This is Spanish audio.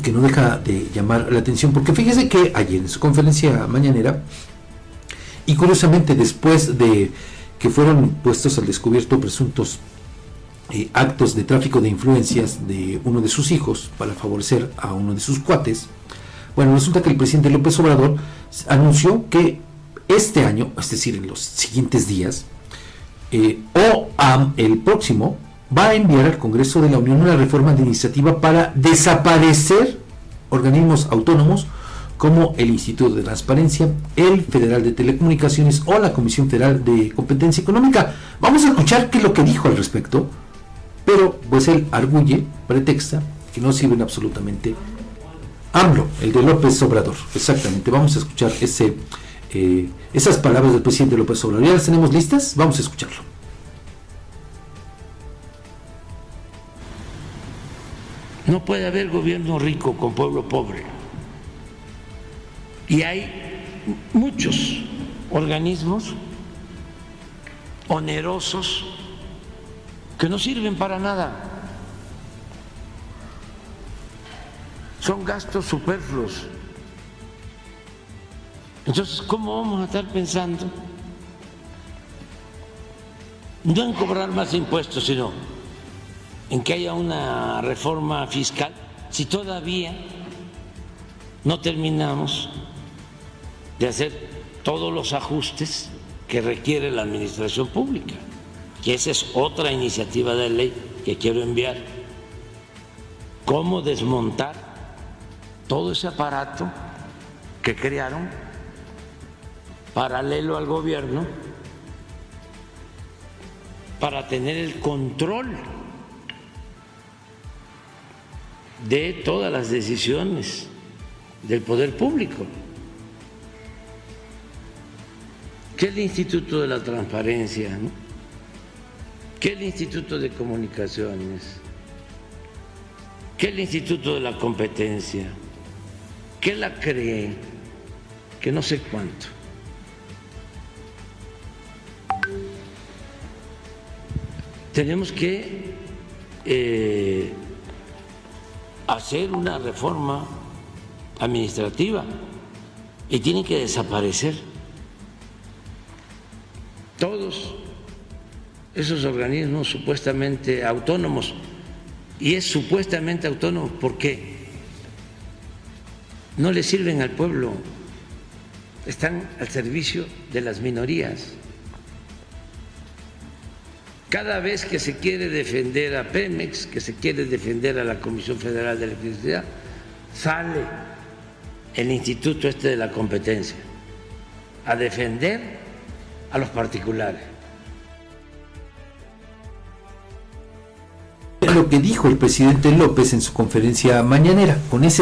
que no deja de llamar la atención, porque fíjese que ayer en su conferencia mañanera, y curiosamente después de que fueron puestos al descubierto presuntos eh, actos de tráfico de influencias de uno de sus hijos para favorecer a uno de sus cuates, bueno, resulta que el presidente López Obrador anunció que este año, es decir, en los siguientes días, eh, o el próximo, va a enviar al Congreso de la Unión una reforma de iniciativa para desaparecer organismos autónomos como el Instituto de Transparencia, el Federal de Telecomunicaciones o la Comisión Federal de Competencia Económica. Vamos a escuchar qué es lo que dijo al respecto, pero pues él arguye, pretexta, que no sirven absolutamente. AMLO, el de López Obrador, exactamente. Vamos a escuchar ese, eh, esas palabras del presidente López Obrador. ¿Ya las tenemos listas? Vamos a escucharlo. No puede haber gobierno rico con pueblo pobre. Y hay muchos organismos onerosos que no sirven para nada. Son gastos superfluos. Entonces, ¿cómo vamos a estar pensando? No en cobrar más impuestos, sino en que haya una reforma fiscal si todavía no terminamos de hacer todos los ajustes que requiere la administración pública, que esa es otra iniciativa de ley que quiero enviar. Cómo desmontar todo ese aparato que crearon paralelo al gobierno para tener el control de todas las decisiones del poder público. ¿Qué es el Instituto de la Transparencia? ¿Qué es el Instituto de Comunicaciones? ¿Qué es el Instituto de la Competencia? ¿Qué la cree? Que no sé cuánto. Tenemos que eh, hacer una reforma administrativa y tienen que desaparecer todos esos organismos supuestamente autónomos. Y es supuestamente autónomo porque no le sirven al pueblo, están al servicio de las minorías. Cada vez que se quiere defender a Pemex, que se quiere defender a la Comisión Federal de Electricidad, sale el Instituto este de la Competencia a defender a los particulares. Lo que dijo el presidente López en su conferencia mañanera, con ese